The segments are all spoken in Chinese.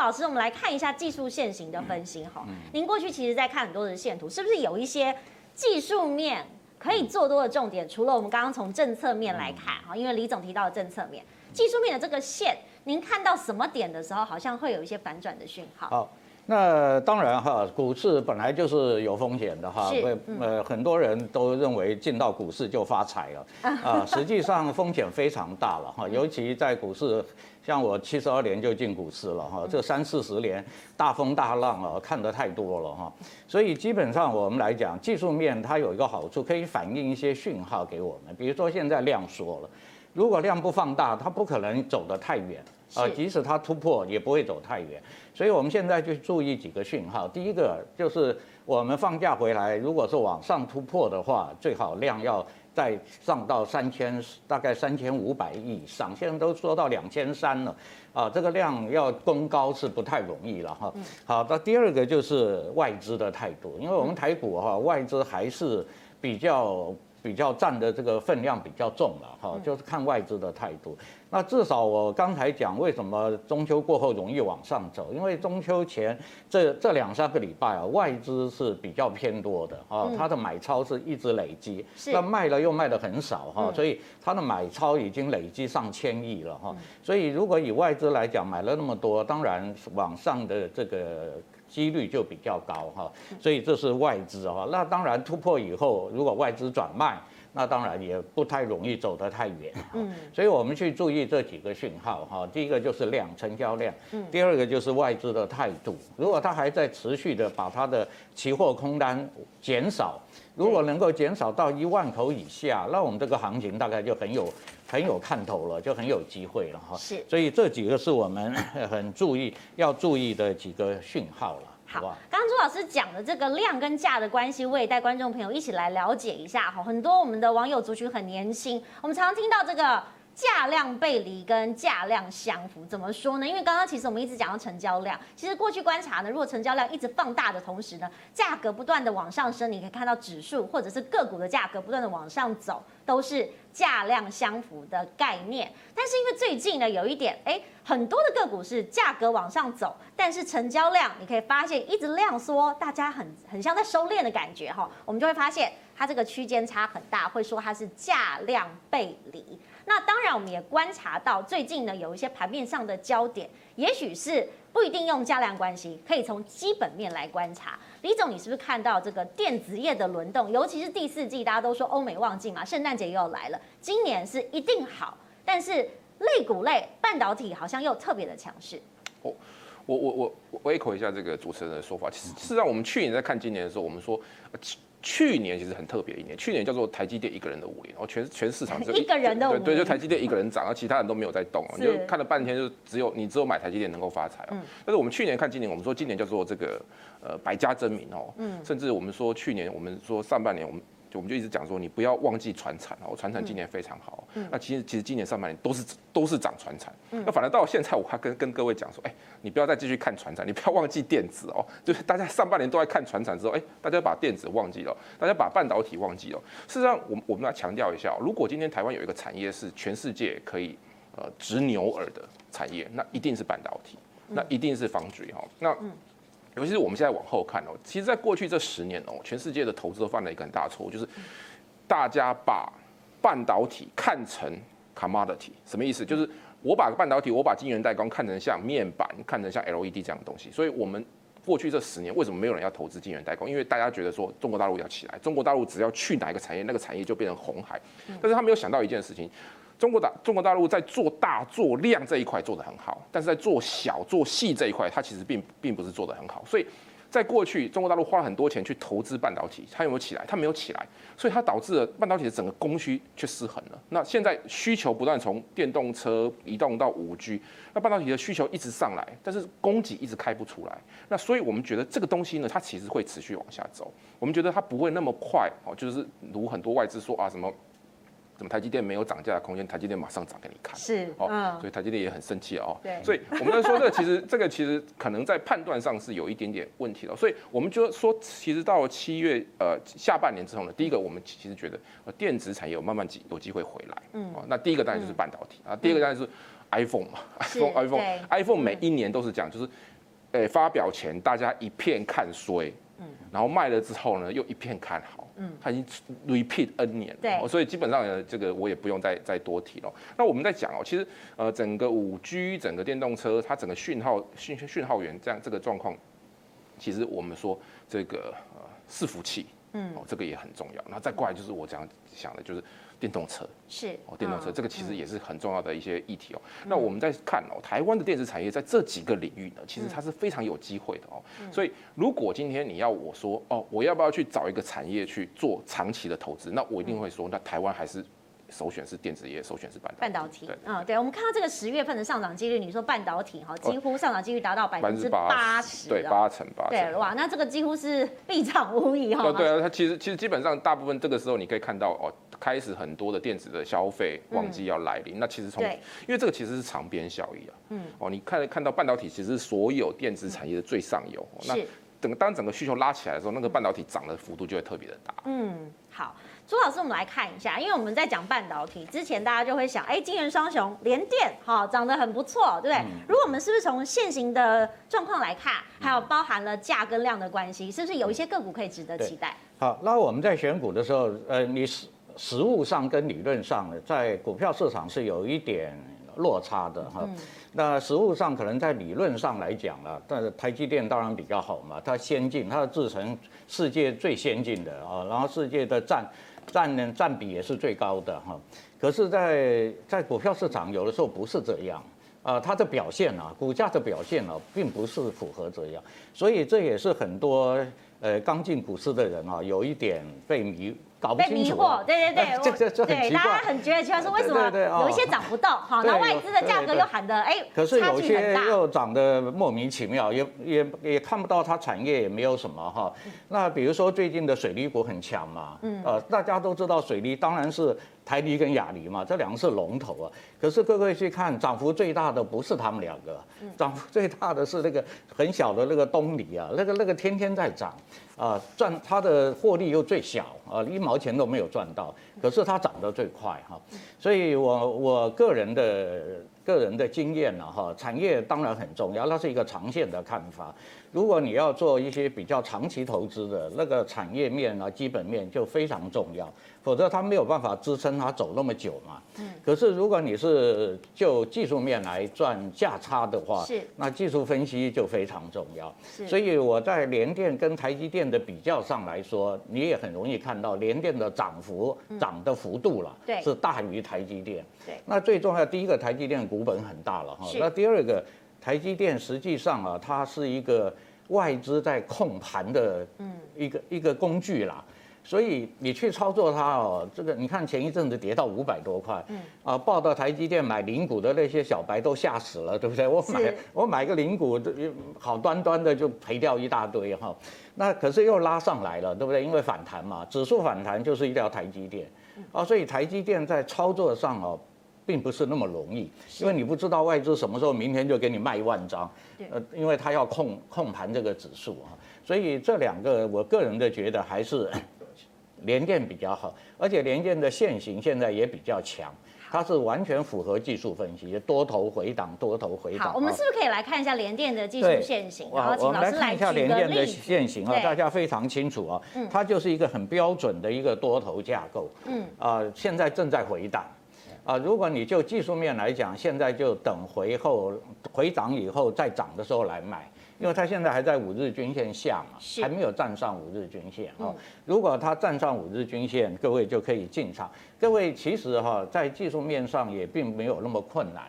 老师，我们来看一下技术线型的分析哈。您过去其实在看很多的线图，是不是有一些技术面可以做多的重点？除了我们刚刚从政策面来看哈，因为李总提到的政策面，技术面的这个线，您看到什么点的时候，好像会有一些反转的讯号？好。那当然哈，股市本来就是有风险的哈，会呃很多人都认为进到股市就发财了。啊，实际上风险非常大了哈，尤其在股市，像我七十二年就进股市了哈，这三四十年大风大浪啊看得太多了哈，所以基本上我们来讲，技术面它有一个好处，可以反映一些讯号给我们，比如说现在量缩了，如果量不放大，它不可能走得太远。啊，即使它突破也不会走太远，所以我们现在就注意几个讯号。第一个就是我们放假回来，如果是往上突破的话，最好量要再上到三千，大概三千五百亿以上。现在都说到两千三了，啊，这个量要攻高是不太容易了哈。好，那第二个就是外资的态度，因为我们台股哈，外资还是比较。比较占的这个分量比较重了哈，就是看外资的态度。那至少我刚才讲，为什么中秋过后容易往上走？因为中秋前这这两三个礼拜啊，外资是比较偏多的啊，它的买超是一直累积，那卖了又卖的很少哈，所以它的买超已经累积上千亿了哈。所以如果以外资来讲，买了那么多，当然往上的这个。几率就比较高哈，所以这是外资哈。那当然突破以后，如果外资转卖，那当然也不太容易走得太远。嗯，所以我们去注意这几个讯号哈。第一个就是量，成交量。嗯。第二个就是外资的态度。如果它还在持续的把它的期货空单减少，如果能够减少到一万口以下，那我们这个行情大概就很有很有看头了，就很有机会了哈。是。所以这几个是我们很注意要注意的几个讯号了。好，刚刚朱老师讲的这个量跟价的关系，我也带观众朋友一起来了解一下哈。很多我们的网友族群很年轻，我们常常听到这个。价量背离跟价量相符，怎么说呢？因为刚刚其实我们一直讲到成交量，其实过去观察呢，如果成交量一直放大的同时呢，价格不断的往上升，你可以看到指数或者是个股的价格不断的往上走，都是价量相符的概念。但是因为最近呢，有一点，哎，很多的个股是价格往上走，但是成交量你可以发现一直量缩，大家很很像在收敛的感觉哈，我们就会发现它这个区间差很大，会说它是价量背离。那当然，我们也观察到最近呢，有一些盘面上的焦点，也许是不一定用价量关系，可以从基本面来观察。李总，你是不是看到这个电子业的轮动，尤其是第四季，大家都说欧美旺季嘛，圣诞节又来了，今年是一定好，但是类股类半导体好像又特别的强势。哦，我我我我 echo 一下这个主持人的说法，其实事实上我们去年在看今年的时候，我们说。去年其实很特别一年，去年叫做台积电一个人的五年，然后全全市场只有一个人的五年，对，就台积电一个人涨，然后其他人都没有在动，你就看了半天，就只有你只有买台积电能够发财哦。但是我们去年看今年，我们说今年叫做这个呃百家争鸣哦，嗯甚至我们说去年我们说上半年我们。我们就一直讲说，你不要忘记船产哦，船产今年非常好。那其实其实今年上半年都是都是涨船产。那反而到现在，我还跟跟各位讲说，哎，你不要再继续看船产，你不要忘记电子哦。就是大家上半年都在看船产之后，哎，大家把电子忘记了，大家把半导体忘记了。事实上，我我们要强调一下，如果今天台湾有一个产业是全世界可以呃直牛耳的产业，那一定是半导体，那一定是 Foundry 哈。那尤其是我们现在往后看哦，其实，在过去这十年哦，全世界的投资都犯了一个很大错误，就是大家把半导体看成 commodity，什么意思？就是我把半导体，我把晶圆代工看成像面板，看成像 LED 这样的东西。所以，我们过去这十年为什么没有人要投资晶圆代工？因为大家觉得说中国大陆要起来，中国大陆只要去哪一个产业，那个产业就变成红海。但是他没有想到一件事情。中国大中国大陆在做大做量这一块做得很好，但是在做小做细这一块，它其实并并不是做得很好。所以，在过去，中国大陆花了很多钱去投资半导体，它有没有起来？它没有起来，所以它导致了半导体的整个供需却失衡了。那现在需求不断从电动车移动到五 G，那半导体的需求一直上来，但是供给一直开不出来。那所以我们觉得这个东西呢，它其实会持续往下走。我们觉得它不会那么快哦，就是如很多外资说啊什么。怎么台积电没有涨价的空间？台积电马上涨给你看。是哦，所以台积电也很生气哦。对，所以我们在说这个，其实这个其实可能在判断上是有一点点问题的。所以我们就说，其实到了七月呃下半年之后呢，第一个我们其实觉得呃电子产业有慢慢机有机会回来。嗯。哦，那第一个当然就是半导体啊，第二个当然是 iPhone 嘛，iPhone iPhone iPhone 每一年都是讲，就是，诶发表前大家一片看衰，嗯，然后卖了之后呢又一片看好，嗯，它已经 repeat N 年了，对，所以基本上呢这个我也不用再再多提了。那我们在讲哦，其实呃整个五 G 整个电动车它整个讯号讯讯号源这样这个状况，其实我们说这个呃伺服器。嗯，哦，这个也很重要。那再过来就是我这样想的，就是电动车是哦，电动车这个其实也是很重要的一些议题哦。那我们在看哦，台湾的电子产业在这几个领域呢，其实它是非常有机会的哦。所以如果今天你要我说哦，我要不要去找一个产业去做长期的投资？那我一定会说，那台湾还是。首选是电子业，首选是半半导体。嗯，对，我们看到这个十月份的上涨几率，你说半导体哈，几乎上涨几率达到百分之八十，对，八成八成。对，哇，那这个几乎是必涨无疑哈。对啊，它其实其实基本上大部分这个时候你可以看到哦，开始很多的电子的消费旺季要来临。那其实从因为这个其实是长边效益啊，嗯，哦，你看看到半导体其实是所有电子产业的最上游。那整个当整个需求拉起来的时候，那个半导体涨的幅度就会特别的大。嗯，好。朱老师，我们来看一下，因为我们在讲半导体之前，大家就会想，哎，金元双雄联电，好，涨得很不错，对不对？嗯、如果我们是不是从现行的状况来看，还有包含了价跟量的关系，是不是有一些个股可以值得期待？好，那我们在选股的时候，呃，你实实物上跟理论上，在股票市场是有一点落差的哈。嗯、那实物上可能在理论上来讲了，但是台积电当然比较好嘛，它先进，它的制成世界最先进的啊，然后世界的占。占呢占比也是最高的哈，可是在，在在股票市场有的时候不是这样啊，它的表现啊，股价的表现啊，并不是符合这样，所以这也是很多呃刚进股市的人啊，有一点被迷。搞不清楚，被迷惑，对 对对，这这这对，大家很觉得奇怪，说为什么有一些涨不动，好，那外资的价格又喊的哎，可是有些又涨得莫名其妙，也也也看不到它产业也没有什么哈。那比如说最近的水利股很强嘛，嗯，呃，大家都知道水利当然是台泥跟亚泥嘛，这两个是龙头啊。可是各位去看，涨幅最大的不是他们两个，涨幅最大的是那个很小的那个东泥啊，那个那个天天在涨。啊，赚它的获利又最小啊，一毛钱都没有赚到，可是它涨得最快哈，所以我我个人的个人的经验呢哈，产业当然很重要，那是一个长线的看法。如果你要做一些比较长期投资的那个产业面啊，基本面就非常重要。否则它没有办法支撑它走那么久嘛。嗯。可是如果你是就技术面来赚价差的话，是。那技术分析就非常重要。是。所以我在联电跟台积电的比较上来说，你也很容易看到联电的涨幅涨的幅度了，对，是大于台积电。对。那最重要，第一个台积电股本很大了哈。是。那第二个，台积电实际上啊，它是一个外资在控盘的，嗯，一个一个工具啦。所以你去操作它哦，这个你看前一阵子跌到五百多块，嗯，啊，报到台积电买零股的那些小白都吓死了，对不对？我买我买个零股，好端端的就赔掉一大堆哈。那可是又拉上来了，对不对？因为反弹嘛，指数反弹就是一条台积电，啊，所以台积电在操作上哦，并不是那么容易，因为你不知道外资什么时候明天就给你卖一万张，呃，因为他要控控盘这个指数啊，所以这两个我个人的觉得还是。联电比较好，而且联电的线型现在也比较强，它是完全符合技术分析，多头回档，多头回档。好，我们是不是可以来看一下联电的技术线型？然后请老师来举个例子。我们来看一下联电的线型啊，大家非常清楚啊，它就是一个很标准的一个多头架构。嗯。啊，现在正在回档。啊，如果你就技术面来讲，现在就等回后回涨以后再涨的时候来买。因为它现在还在五日均线下嘛，还没有站上五日均线哈。如果它站上五日均线，各位就可以进场。各位其实哈，在技术面上也并没有那么困难。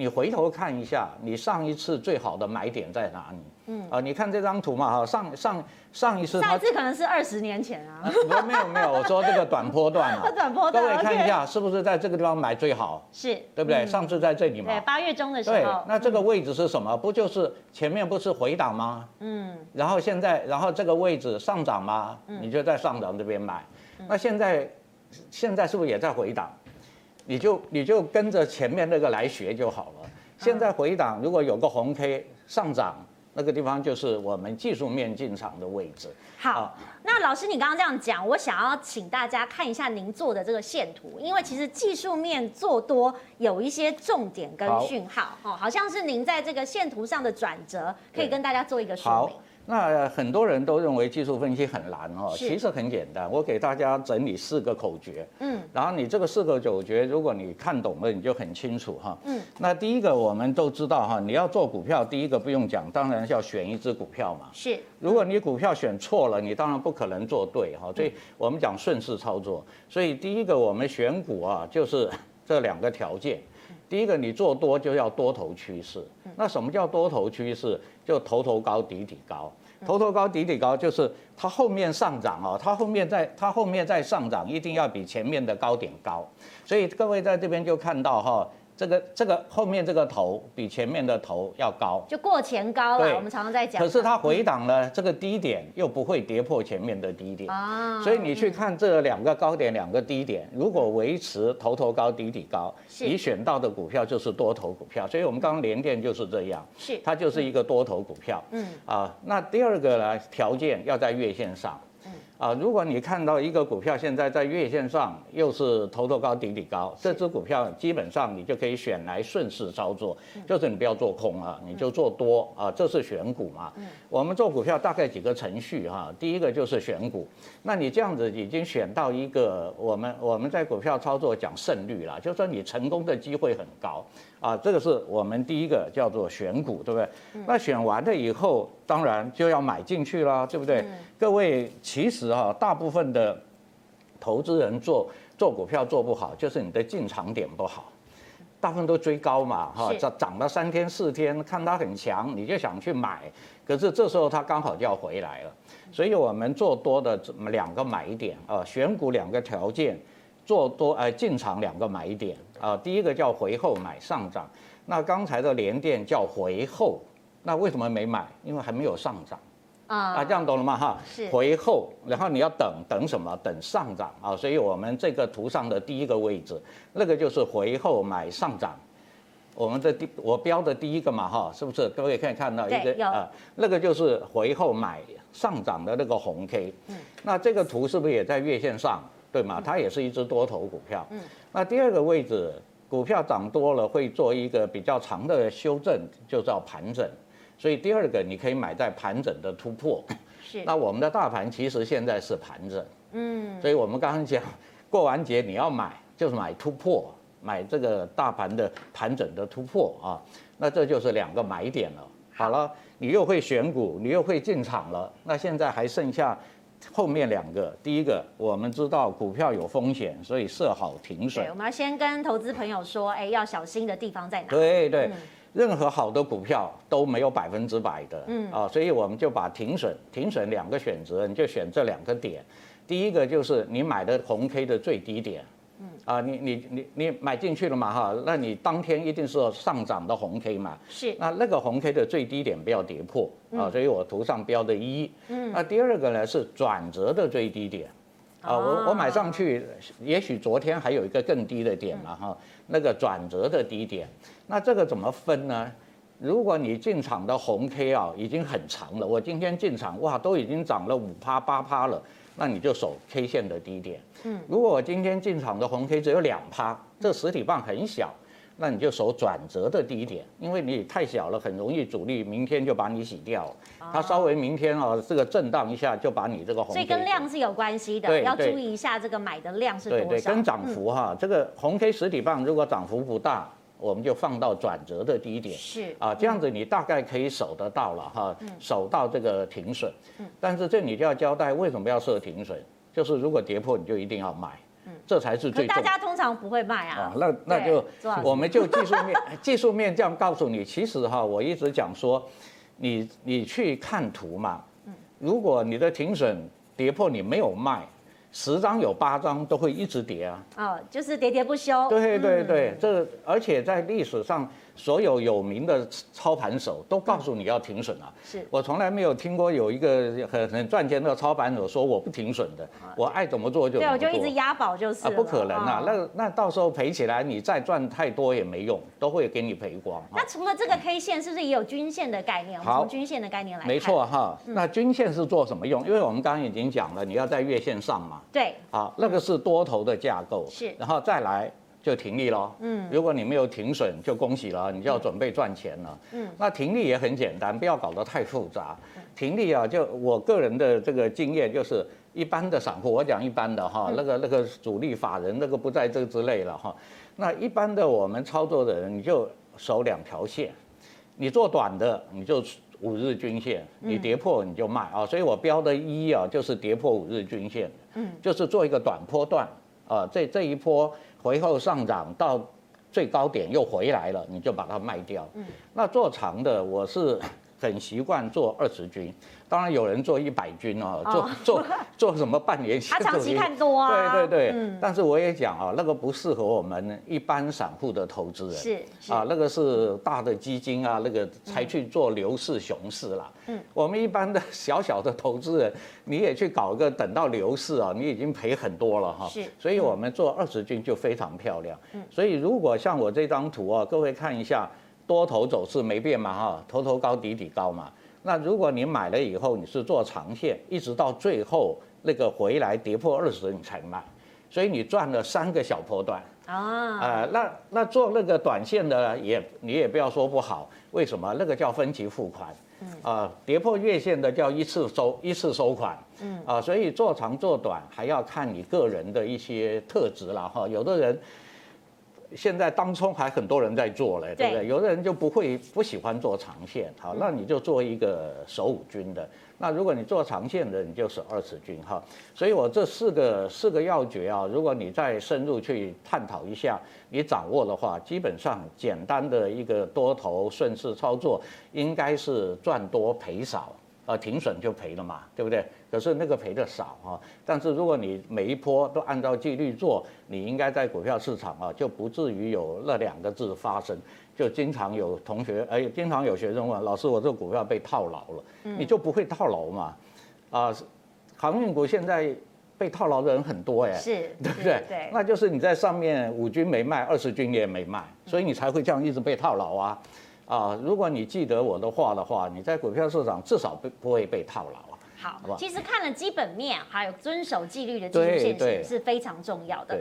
你回头看一下，你上一次最好的买点在哪里？嗯啊，你看这张图嘛哈，上上上一次，上一次可能是二十年前啊。没有没有，我说这个短波段啊，短波段，各位看一下，是不是在这个地方买最好？是，对不对？上次在这里嘛。对，八月中的时候。对，那这个位置是什么？不就是前面不是回档吗？嗯。然后现在，然后这个位置上涨吗？你就在上涨这边买。那现在现在是不是也在回档？你就你就跟着前面那个来学就好了。现在回档，如果有个红 K 上涨，那个地方就是我们技术面进场的位置。好，那老师你刚刚这样讲，我想要请大家看一下您做的这个线图，因为其实技术面做多有一些重点跟讯号，哦，好像是您在这个线图上的转折，可以跟大家做一个说明。那很多人都认为技术分析很难哦，其实很简单。我给大家整理四个口诀，嗯，然后你这个四个口诀，如果你看懂了，你就很清楚哈。嗯，那第一个我们都知道哈，你要做股票，第一个不用讲，当然是要选一只股票嘛。是，如果你股票选错了，你当然不可能做对哈。所以我们讲顺势操作。所以第一个我们选股啊，就是 这两个条件。第一个，你做多就要多头趋势。那什么叫多头趋势？就头头高，底底高。头头高，底底高，就是它后面上涨啊，它后面在它后面在上涨，一定要比前面的高点高。所以各位在这边就看到哈。这个这个后面这个头比前面的头要高，就过前高了。我们常常在讲。可是它回档呢，这个低点又不会跌破前面的低点啊。所以你去看这两个高点，两个低点，如果维持头头高，底底高，你选到的股票就是多头股票。所以我们刚刚联电就是这样，是它就是一个多头股票。嗯啊，那第二个呢，条件要在月线上。啊，如果你看到一个股票现在在月线上又是头头高底底高，这只股票基本上你就可以选来顺势操作，就是你不要做空啊，你就做多啊，这是选股嘛。我们做股票大概几个程序哈，第一个就是选股，那你这样子已经选到一个我们我们在股票操作讲胜率啦，就是说你成功的机会很高。啊，这个是我们第一个叫做选股，对不对？那选完了以后，当然就要买进去了，对不对？各位，其实哈，大部分的投资人做做股票做不好，就是你的进场点不好，大部分都追高嘛，哈，涨涨了三天四天，看它很强，你就想去买，可是这时候它刚好就要回来了，所以我们做多的两个买点啊，选股两个条件。做多呃进场两个买点啊，第一个叫回后买上涨，那刚才的联电叫回后，那为什么没买？因为还没有上涨啊啊，这样懂了吗？哈，是回后，然后你要等等什么？等上涨啊，所以我们这个图上的第一个位置，那个就是回后买上涨，我们的第我标的第一个嘛哈，是不是？各位可以看到一个啊，那个就是回后买上涨的那个红 K，嗯，那这个图是不是也在月线上？对嘛，它也是一只多头股票。嗯，那第二个位置，股票涨多了会做一个比较长的修正，就叫盘整。所以第二个你可以买在盘整的突破。是。那我们的大盘其实现在是盘整。嗯。所以我们刚刚讲，过完节你要买，就是买突破，买这个大盘的盘整的突破啊。那这就是两个买点了。好了，你又会选股，你又会进场了。那现在还剩下。后面两个，第一个我们知道股票有风险，所以设好停损。对，我们要先跟投资朋友说，哎，要小心的地方在哪？对对，嗯、任何好的股票都没有百分之百的，嗯啊，所以我们就把停损，停损两个选择，你就选这两个点。第一个就是你买的红 K 的最低点。嗯啊，你你你你买进去了嘛哈？那你当天一定是上涨的红 K 嘛？是。那那个红 K 的最低点不要跌破啊，所以我图上标的一。嗯。那第二个呢是转折的最低点，啊，我我买上去，也许昨天还有一个更低的点嘛哈，那个转折的低点，那这个怎么分呢？如果你进场的红 K 啊已经很长了，我今天进场哇都已经涨了五趴八趴了。那你就守 K 线的低点。嗯，如果我今天进场的红 K 只有两趴，这实体棒很小，那你就守转折的低点，因为你太小了，很容易主力明天就把你洗掉。它稍微明天啊，这个震荡一下就把你这个红 K。所以跟量是有关系的，要注意一下这个买的量是多少。对对，跟涨幅哈，这个红 K 实体棒如果涨幅不大。我们就放到转折的低点，是啊，这样子你大概可以守得到了哈，守到这个停损。嗯，但是这你就要交代为什么要设停损，就是如果跌破你就一定要卖，嗯，这才是最。大家通常不会卖啊。那那就我们就技术面 技术面这样告诉你，其实哈，我一直讲说，你你去看图嘛，如果你的停损跌破你没有卖。十张有八张都会一直跌啊！哦，就是喋喋不休。对对对，这而且在历史上所有有名的操盘手都告诉你要停损啊。是我从来没有听过有一个很很赚钱的操盘手说我不停损的，我爱怎么做就怎么做。对，我就一直押宝就是。啊，不可能啊，那那到时候赔起来，你再赚太多也没用，都会给你赔光。那除了这个 K 线，是不是也有均线的概念？从均线的概念来看。没错哈。那均线是做什么用？因为我们刚刚已经讲了，你要在月线上嘛。对。好，那个是多头的架构。是。然后再来。就停利喽，嗯，如果你没有停损，就恭喜了，你就要准备赚钱了，嗯，那停利也很简单，不要搞得太复杂。停利啊，就我个人的这个经验，就是一般的散户，我讲一般的哈，那个那个主力法人那个不在这之类了哈。那一般的我们操作的人，你就守两条线，你做短的，你就五日均线，你跌破你就卖啊。所以我标的一啊，就是跌破五日均线，嗯，就是做一个短波段啊，这这一波。回后上涨到最高点又回来了，你就把它卖掉。嗯，那做长的我是很习惯做二十军。当然有人做一百军哦，做做做什么半年线？他长期看多啊。对对对，但是我也讲啊，那个不适合我们一般散户的投资人。是啊，那个是大的基金啊，那个才去做牛市熊市啦。嗯，我们一般的 小小的投资人，你也去搞个等到牛市啊，你已经赔很多了哈。是，所以我们做二十军就非常漂亮。嗯，所以如果像我这张图啊，各位看一下，多头走势没变嘛哈，头头高底底高嘛。那如果你买了以后，你是做长线，一直到最后那个回来跌破二十你才卖，所以你赚了三个小波段啊。呃，那那做那个短线的也你也不要说不好，为什么？那个叫分期付款，啊，跌破月线的叫一次收一次收款，嗯啊，所以做长做短还要看你个人的一些特质了哈，有的人。现在当冲还很多人在做嘞，对不对？有的人就不会不喜欢做长线，好，那你就做一个守五均的。那如果你做长线的，你就守二十均哈。所以我这四个四个要诀啊，如果你再深入去探讨一下，你掌握的话，基本上简单的一个多头顺势操作，应该是赚多赔少。呃，停损就赔了嘛，对不对？可是那个赔的少啊。但是如果你每一波都按照纪律做，你应该在股票市场啊，就不至于有那两个字发生。就经常有同学，哎，经常有学生问老师，我这个股票被套牢了，你就不会套牢嘛？啊，航运股现在被套牢的人很多哎，是，对不对？对，那就是你在上面五军没卖，二十军也没卖，所以你才会这样一直被套牢啊。啊，如果你记得我的话的话，你在股票市场至少不不会被套牢啊。好，其实看了基本面，还有遵守纪律的基础线型是非常重要的。